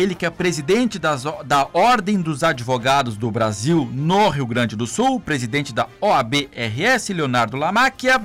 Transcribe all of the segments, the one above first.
Ele que é presidente das, da Ordem dos Advogados do Brasil no Rio Grande do Sul, presidente da OAB-RS, Leonardo Lamáquia,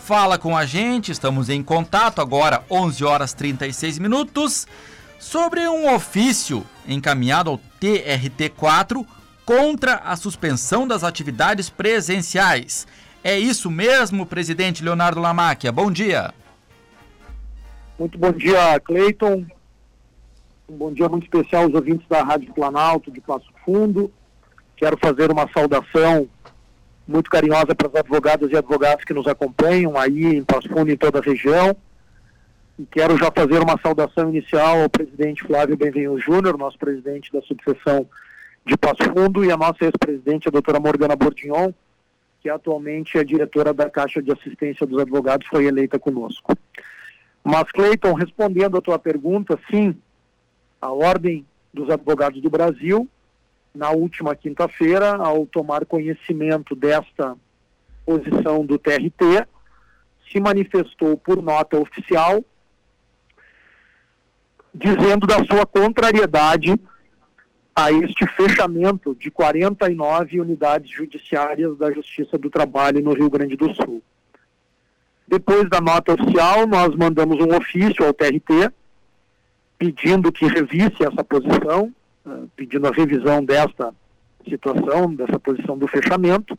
fala com a gente, estamos em contato agora, 11 horas 36 minutos, sobre um ofício encaminhado ao TRT4 contra a suspensão das atividades presenciais. É isso mesmo, presidente Leonardo Lamáquia, bom dia. Muito bom dia, Cleiton. Um bom dia muito especial aos ouvintes da Rádio Planalto de Passo Fundo. Quero fazer uma saudação muito carinhosa para as advogadas e advogados que nos acompanham aí em Passo Fundo e em toda a região. E quero já fazer uma saudação inicial ao presidente Flávio Benvenho Júnior, nosso presidente da subseção de Passo Fundo, e a nossa ex-presidente, a doutora Morgana Bordignon, que atualmente é diretora da Caixa de Assistência dos Advogados, foi eleita conosco. Mas, Cleiton, respondendo a tua pergunta, sim, a Ordem dos Advogados do Brasil, na última quinta-feira, ao tomar conhecimento desta posição do TRT, se manifestou por nota oficial, dizendo da sua contrariedade a este fechamento de 49 unidades judiciárias da Justiça do Trabalho no Rio Grande do Sul. Depois da nota oficial, nós mandamos um ofício ao TRT, pedindo que revisse essa posição, uh, pedindo a revisão desta situação, dessa posição do fechamento,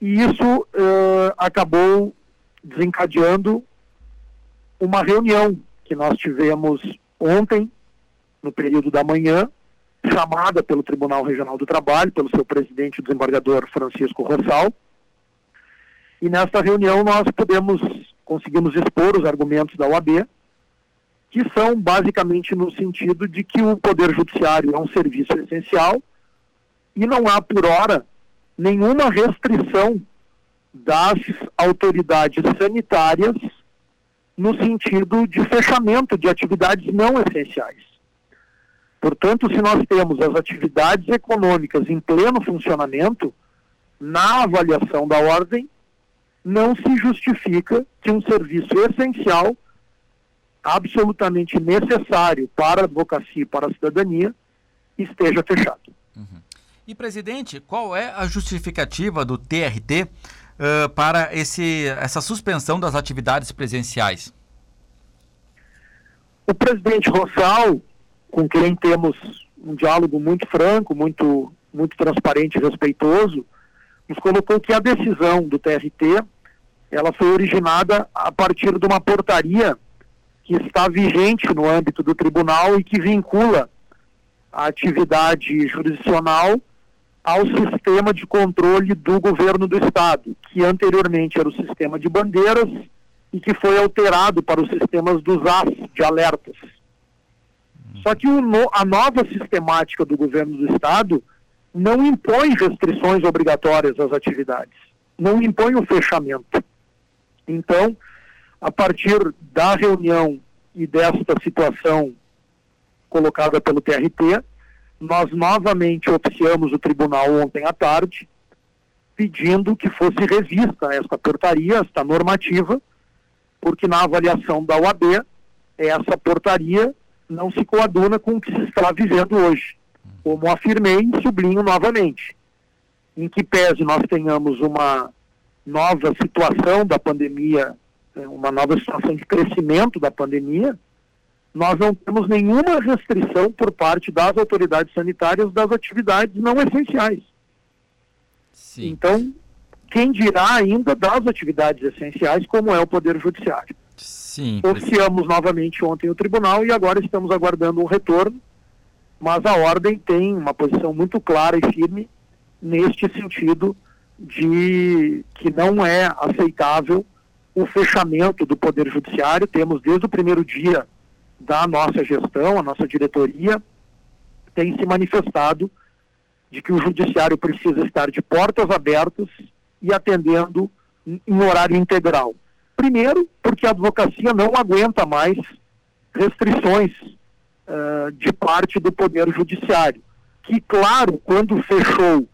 e isso uh, acabou desencadeando uma reunião que nós tivemos ontem, no período da manhã, chamada pelo Tribunal Regional do Trabalho, pelo seu presidente, o desembargador Francisco Rossal. E nesta reunião nós podemos, conseguimos expor os argumentos da OAB, que são basicamente no sentido de que o Poder Judiciário é um serviço essencial e não há, por hora, nenhuma restrição das autoridades sanitárias no sentido de fechamento de atividades não essenciais. Portanto, se nós temos as atividades econômicas em pleno funcionamento, na avaliação da ordem, não se justifica que um serviço essencial absolutamente necessário para a advocacia e para a cidadania esteja fechado. Uhum. E, presidente, qual é a justificativa do TRT uh, para esse, essa suspensão das atividades presenciais? O presidente Rossal, com quem temos um diálogo muito franco, muito, muito transparente e respeitoso, nos colocou que a decisão do TRT ela foi originada a partir de uma portaria que está vigente no âmbito do tribunal e que vincula a atividade jurisdicional ao sistema de controle do governo do Estado, que anteriormente era o sistema de bandeiras e que foi alterado para os sistemas dos AS, de alertas. Só que a nova sistemática do governo do Estado não impõe restrições obrigatórias às atividades, não impõe o fechamento. Então, a partir da reunião e desta situação colocada pelo TRT, nós novamente oficiamos o tribunal ontem à tarde, pedindo que fosse revista esta portaria, esta normativa, porque na avaliação da UAB, essa portaria não se coaduna com o que se está vivendo hoje. Como afirmei e sublinho novamente, em que pese nós tenhamos uma nova situação da pandemia uma nova situação de crescimento da pandemia, nós não temos nenhuma restrição por parte das autoridades sanitárias das atividades não essenciais. Sim. Então, quem dirá ainda das atividades essenciais, como é o Poder Judiciário? Sim. Oficiamos novamente ontem o tribunal e agora estamos aguardando um retorno, mas a ordem tem uma posição muito clara e firme neste sentido de que não é aceitável o fechamento do Poder Judiciário. Temos desde o primeiro dia da nossa gestão, a nossa diretoria tem se manifestado de que o Judiciário precisa estar de portas abertas e atendendo em horário integral. Primeiro, porque a advocacia não aguenta mais restrições uh, de parte do Poder Judiciário, que, claro, quando fechou,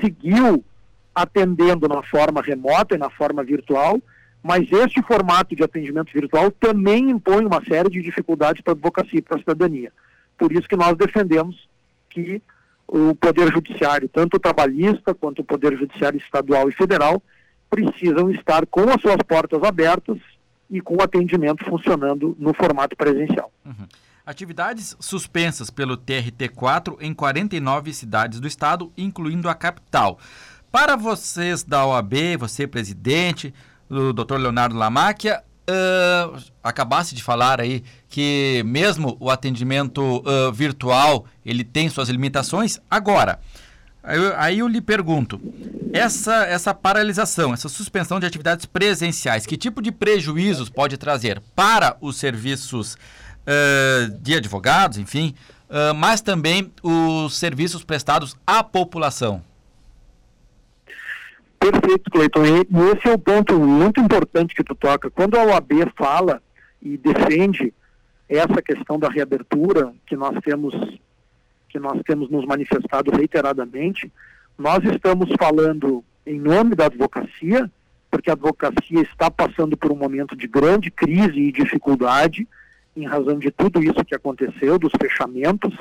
seguiu atendendo na forma remota e na forma virtual, mas este formato de atendimento virtual também impõe uma série de dificuldades para a advocacia e para a cidadania. Por isso que nós defendemos que o Poder Judiciário, tanto o trabalhista quanto o Poder Judiciário estadual e federal, precisam estar com as suas portas abertas e com o atendimento funcionando no formato presencial. Uhum. Atividades suspensas pelo TRT4 em 49 cidades do estado, incluindo a capital. Para vocês da OAB, você presidente, o Dr. Leonardo Lamáquia, uh, acabasse de falar aí que mesmo o atendimento uh, virtual ele tem suas limitações. Agora, aí eu, aí eu lhe pergunto, essa, essa paralisação, essa suspensão de atividades presenciais, que tipo de prejuízos pode trazer para os serviços uh, de advogados, enfim, mas também os serviços prestados à população. Perfeito, Cleiton. E esse é o ponto muito importante que tu toca. Quando a OAB fala e defende essa questão da reabertura que nós temos que nós temos nos manifestado reiteradamente, nós estamos falando em nome da advocacia, porque a advocacia está passando por um momento de grande crise e dificuldade em razão de tudo isso que aconteceu, dos fechamentos,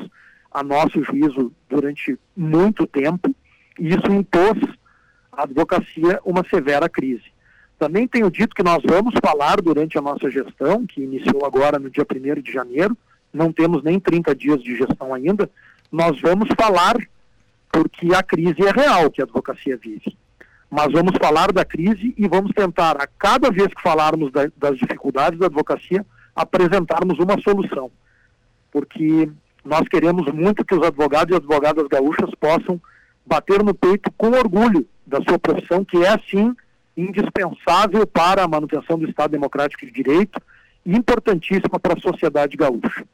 a nosso juízo, durante muito tempo, e isso impôs à advocacia uma severa crise. Também tenho dito que nós vamos falar durante a nossa gestão, que iniciou agora no dia 1 de janeiro, não temos nem 30 dias de gestão ainda, nós vamos falar porque a crise é real que a advocacia vive. Mas vamos falar da crise e vamos tentar, a cada vez que falarmos da, das dificuldades da advocacia, apresentarmos uma solução. Porque nós queremos muito que os advogados e advogadas gaúchas possam bater no peito com orgulho da sua profissão, que é, sim, indispensável para a manutenção do Estado Democrático de Direito e importantíssima para a sociedade gaúcha.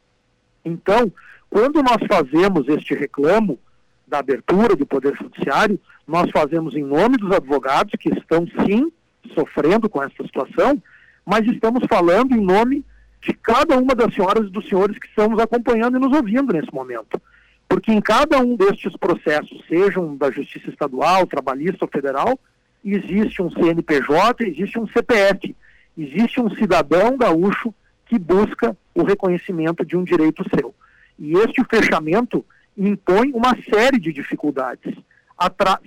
Então, quando nós fazemos este reclamo da abertura do Poder Judiciário, nós fazemos em nome dos advogados que estão, sim, sofrendo com essa situação, mas estamos falando em nome de cada uma das senhoras e dos senhores que estão nos acompanhando e nos ouvindo nesse momento. Porque em cada um destes processos, sejam da Justiça Estadual, Trabalhista ou Federal, existe um CNPJ, existe um CPF, existe um cidadão gaúcho que busca o reconhecimento de um direito seu. E este fechamento impõe uma série de dificuldades. Atra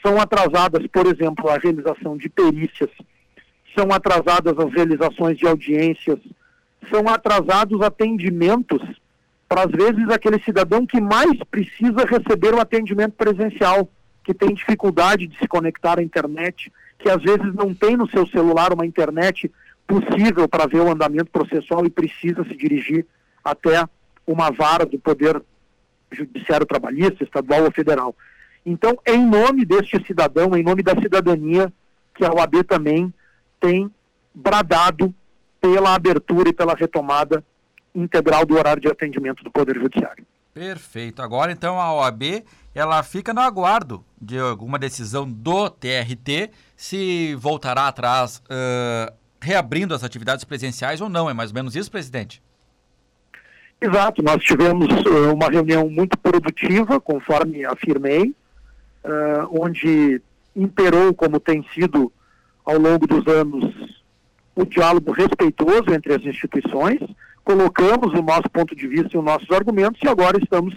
são atrasadas, por exemplo, a realização de perícias, são atrasadas as realizações de audiências, são atrasados atendimentos para, às vezes, aquele cidadão que mais precisa receber o atendimento presencial, que tem dificuldade de se conectar à internet, que às vezes não tem no seu celular uma internet possível para ver o andamento processual e precisa se dirigir até uma vara do Poder Judiciário Trabalhista, estadual ou federal. Então, é em nome deste cidadão, em nome da cidadania, que a OAB também tem bradado pela abertura e pela retomada integral do horário de atendimento do Poder Judiciário. Perfeito. Agora, então, a OAB ela fica no aguardo de alguma decisão do TRT se voltará atrás uh, reabrindo as atividades presenciais ou não. É mais ou menos isso, presidente? Exato. Nós tivemos uh, uma reunião muito produtiva, conforme afirmei, uh, onde imperou, como tem sido ao longo dos anos, o diálogo respeitoso entre as instituições, colocamos o nosso ponto de vista e os nossos argumentos e agora estamos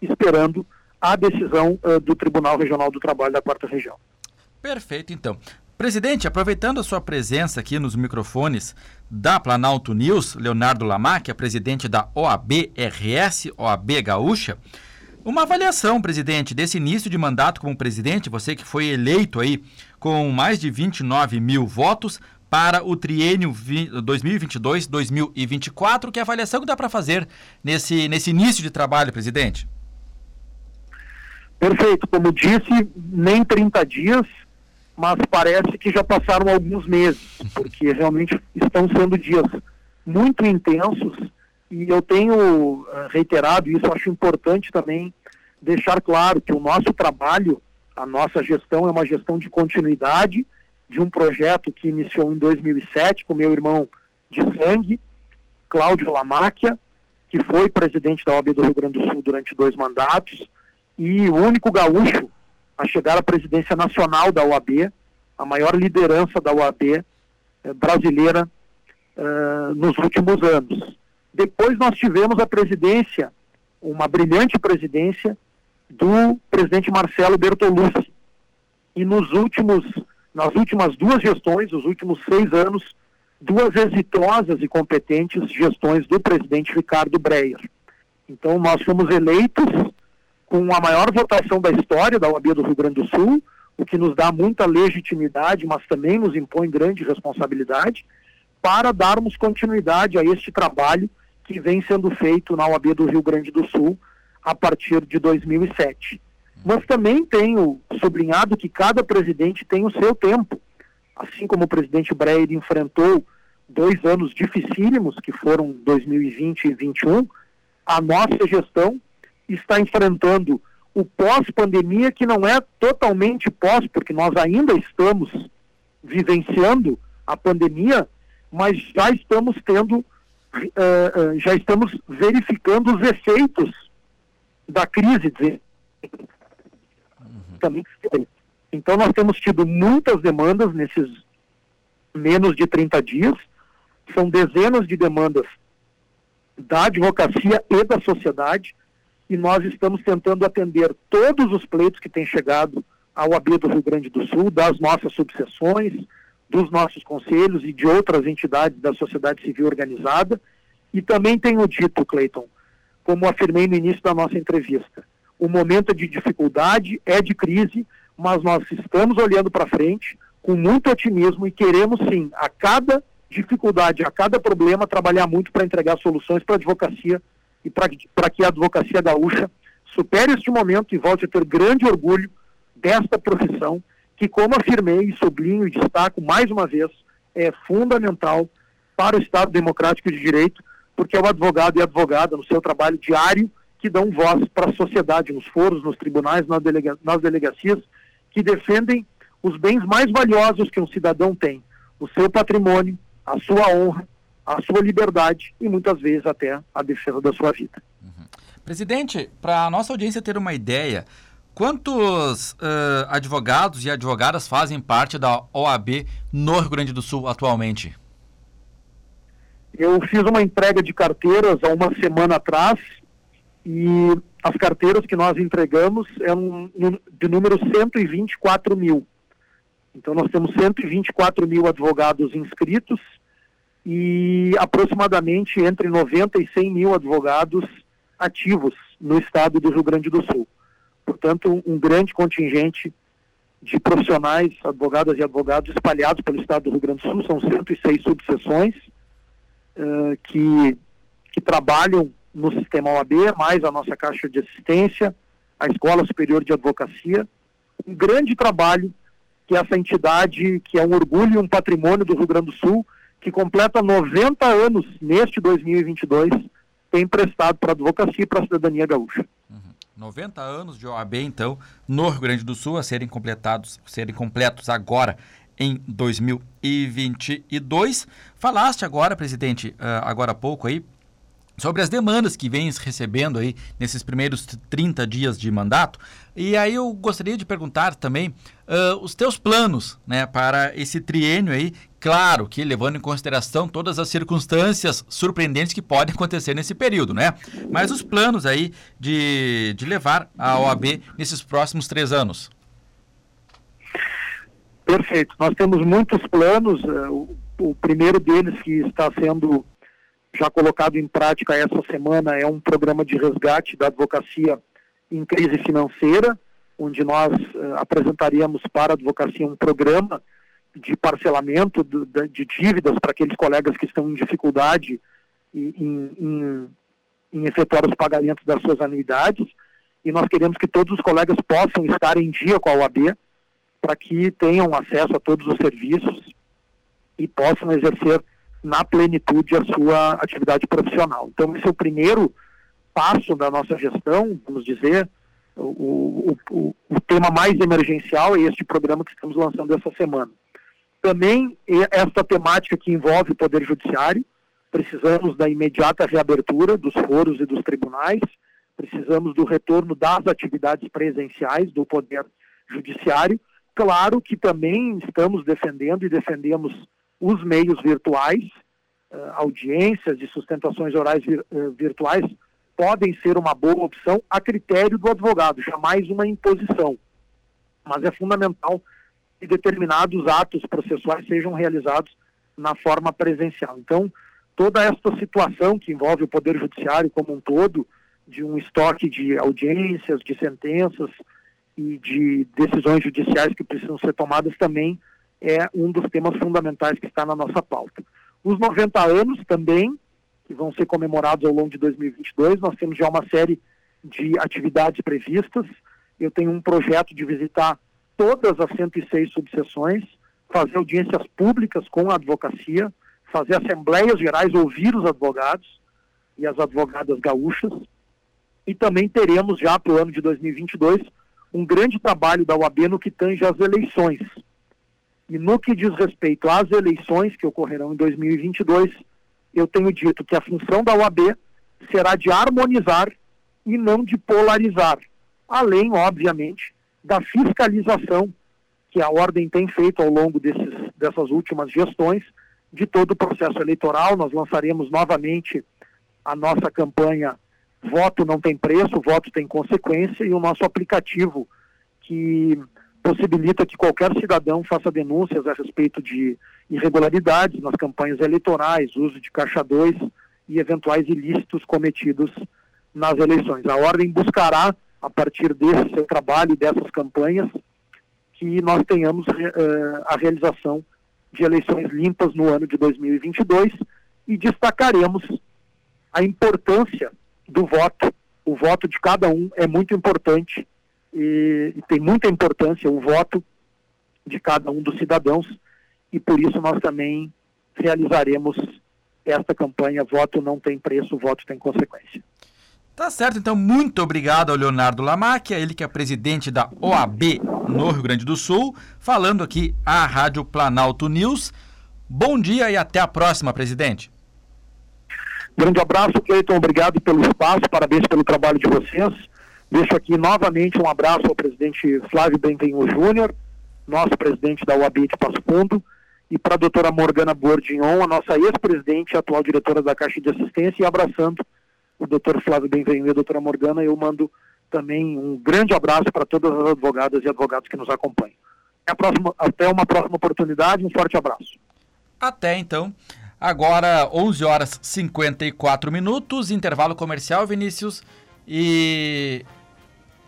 esperando a decisão uh, do Tribunal Regional do Trabalho da Quarta Região. Perfeito, então. Presidente, aproveitando a sua presença aqui nos microfones da Planalto News, Leonardo Lamac, é presidente da OAB-RS, OAB Gaúcha, uma avaliação, presidente, desse início de mandato como presidente, você que foi eleito aí com mais de 29 mil votos, para o triênio 2022-2024, que é avaliação que dá para fazer nesse, nesse início de trabalho, presidente? Perfeito. Como disse, nem 30 dias, mas parece que já passaram alguns meses, porque realmente estão sendo dias muito intensos e eu tenho eh, reiterado isso, acho importante também deixar claro que o nosso trabalho, a nossa gestão é uma gestão de continuidade, de um projeto que iniciou em 2007 com meu irmão de sangue, Cláudio Lamáquia, que foi presidente da OAB do Rio Grande do Sul durante dois mandatos, e o único gaúcho a chegar à presidência nacional da OAB, a maior liderança da OAB eh, brasileira eh, nos últimos anos. Depois nós tivemos a presidência uma brilhante presidência do presidente Marcelo Bertolucci. E nos últimos, nas últimas duas gestões, os últimos seis anos, duas exitosas e competentes gestões do presidente Ricardo Breyer. Então, nós fomos eleitos com a maior votação da história da OAB do Rio Grande do Sul, o que nos dá muita legitimidade, mas também nos impõe grande responsabilidade, para darmos continuidade a este trabalho que vem sendo feito na OAB do Rio Grande do Sul a partir de 2007. Mas também tenho sublinhado que cada presidente tem o seu tempo. Assim como o presidente Breyer enfrentou dois anos dificílimos, que foram 2020 e 2021, a nossa gestão está enfrentando o pós-pandemia, que não é totalmente pós, porque nós ainda estamos vivenciando a pandemia, mas já estamos tendo, uh, uh, já estamos verificando os efeitos da crise. Uhum. Então nós temos tido muitas demandas nesses menos de 30 dias, são dezenas de demandas da advocacia e da sociedade, e nós estamos tentando atender todos os pleitos que têm chegado ao AB do Rio Grande do Sul, das nossas subseções, dos nossos conselhos e de outras entidades da sociedade civil organizada. E também tenho dito, Cleiton, como afirmei no início da nossa entrevista, o momento é de dificuldade, é de crise, mas nós estamos olhando para frente com muito otimismo e queremos sim, a cada dificuldade, a cada problema, trabalhar muito para entregar soluções para a advocacia e para que a advocacia gaúcha supere este momento e volte a ter grande orgulho desta profissão, que, como afirmei, sublinho e destaco mais uma vez, é fundamental para o Estado democrático de direito, porque é o advogado e a advogada, no seu trabalho diário, que dão voz para a sociedade, nos foros, nos tribunais, nas, delega nas delegacias, que defendem os bens mais valiosos que um cidadão tem, o seu patrimônio, a sua honra, a sua liberdade e muitas vezes até a defesa da sua vida. Uhum. Presidente, para a nossa audiência ter uma ideia, quantos uh, advogados e advogadas fazem parte da OAB no Rio Grande do Sul atualmente? Eu fiz uma entrega de carteiras há uma semana atrás e as carteiras que nós entregamos eram de número 124 mil. Então nós temos 124 mil advogados inscritos e aproximadamente entre 90 e 100 mil advogados ativos no estado do Rio Grande do Sul. Portanto, um grande contingente de profissionais, advogadas e advogados espalhados pelo estado do Rio Grande do Sul, são 106 subseções uh, que, que trabalham no sistema OAB, mais a nossa Caixa de Assistência, a Escola Superior de Advocacia, um grande trabalho que essa entidade, que é um orgulho e um patrimônio do Rio Grande do Sul, que completa 90 anos neste 2022, tem prestado para a advocacia e para a cidadania gaúcha. Uhum. 90 anos de OAB, então, no Rio Grande do Sul, a serem completados, serem completos agora em 2022. Falaste agora, presidente, uh, agora há pouco aí, sobre as demandas que vens recebendo aí nesses primeiros 30 dias de mandato. E aí eu gostaria de perguntar também uh, os teus planos né, para esse triênio aí, claro que levando em consideração todas as circunstâncias surpreendentes que podem acontecer nesse período, né? Mas os planos aí de, de levar a OAB nesses próximos três anos. Perfeito. Nós temos muitos planos. O, o primeiro deles que está sendo já colocado em prática essa semana é um programa de resgate da advocacia em crise financeira, onde nós uh, apresentaríamos para a advocacia um programa de parcelamento de, de dívidas para aqueles colegas que estão em dificuldade em, em, em efetuar os pagamentos das suas anuidades. E nós queremos que todos os colegas possam estar em dia com a OAB para que tenham acesso a todos os serviços e possam exercer na plenitude a sua atividade profissional. Então, esse é o primeiro passo da nossa gestão, vamos dizer, o, o, o, tema mais emergencial é este programa que estamos lançando essa semana. Também esta temática que envolve o Poder Judiciário, precisamos da imediata reabertura dos foros e dos tribunais, precisamos do retorno das atividades presenciais do Poder Judiciário. Claro que também estamos defendendo e defendemos os meios virtuais, uh, audiências e sustentações orais vir, uh, virtuais, podem ser uma boa opção a critério do advogado, jamais uma imposição. Mas é fundamental que determinados atos processuais sejam realizados na forma presencial. Então, toda esta situação que envolve o Poder Judiciário como um todo, de um estoque de audiências, de sentenças e de decisões judiciais que precisam ser tomadas também é um dos temas fundamentais que está na nossa pauta. Os 90 anos também, que vão ser comemorados ao longo de 2022, nós temos já uma série de atividades previstas. Eu tenho um projeto de visitar todas as 106 subseções, fazer audiências públicas com a advocacia, fazer assembleias gerais, ouvir os advogados e as advogadas gaúchas. E também teremos já para o ano de 2022 um grande trabalho da UAB no que tange às eleições. E no que diz respeito às eleições que ocorrerão em 2022, eu tenho dito que a função da UAB será de harmonizar e não de polarizar, além, obviamente, da fiscalização que a ordem tem feito ao longo desses, dessas últimas gestões de todo o processo eleitoral. Nós lançaremos novamente a nossa campanha Voto não tem preço, voto tem consequência e o nosso aplicativo que possibilita que qualquer cidadão faça denúncias a respeito de irregularidades nas campanhas eleitorais, uso de caixa 2 e eventuais ilícitos cometidos nas eleições. A ordem buscará a partir desse seu trabalho e dessas campanhas, que nós tenhamos uh, a realização de eleições limpas no ano de 2022 e destacaremos a importância do voto. O voto de cada um é muito importante e, e tem muita importância o voto de cada um dos cidadãos e por isso nós também realizaremos esta campanha Voto não tem preço, voto tem consequência. Tá certo, então muito obrigado ao Leonardo Lamacchia, ele que é presidente da OAB no Rio Grande do Sul, falando aqui à Rádio Planalto News. Bom dia e até a próxima, presidente. Grande abraço, Cleiton, obrigado pelo espaço, parabéns pelo trabalho de vocês. Deixo aqui novamente um abraço ao presidente Flávio Benvenho Júnior, nosso presidente da OAB de Passo Fundo, e para a doutora Morgana Bordignon, a nossa ex-presidente e atual diretora da Caixa de Assistência, e abraçando o doutor Flávio Benvenu e a doutora Morgana, eu mando também um grande abraço para todas as advogadas e advogados que nos acompanham. Até, próxima, até uma próxima oportunidade, um forte abraço. Até então. Agora, 11 horas 54 minutos, intervalo comercial, Vinícius. E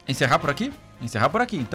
encerrar por aqui? Encerrar por aqui, então.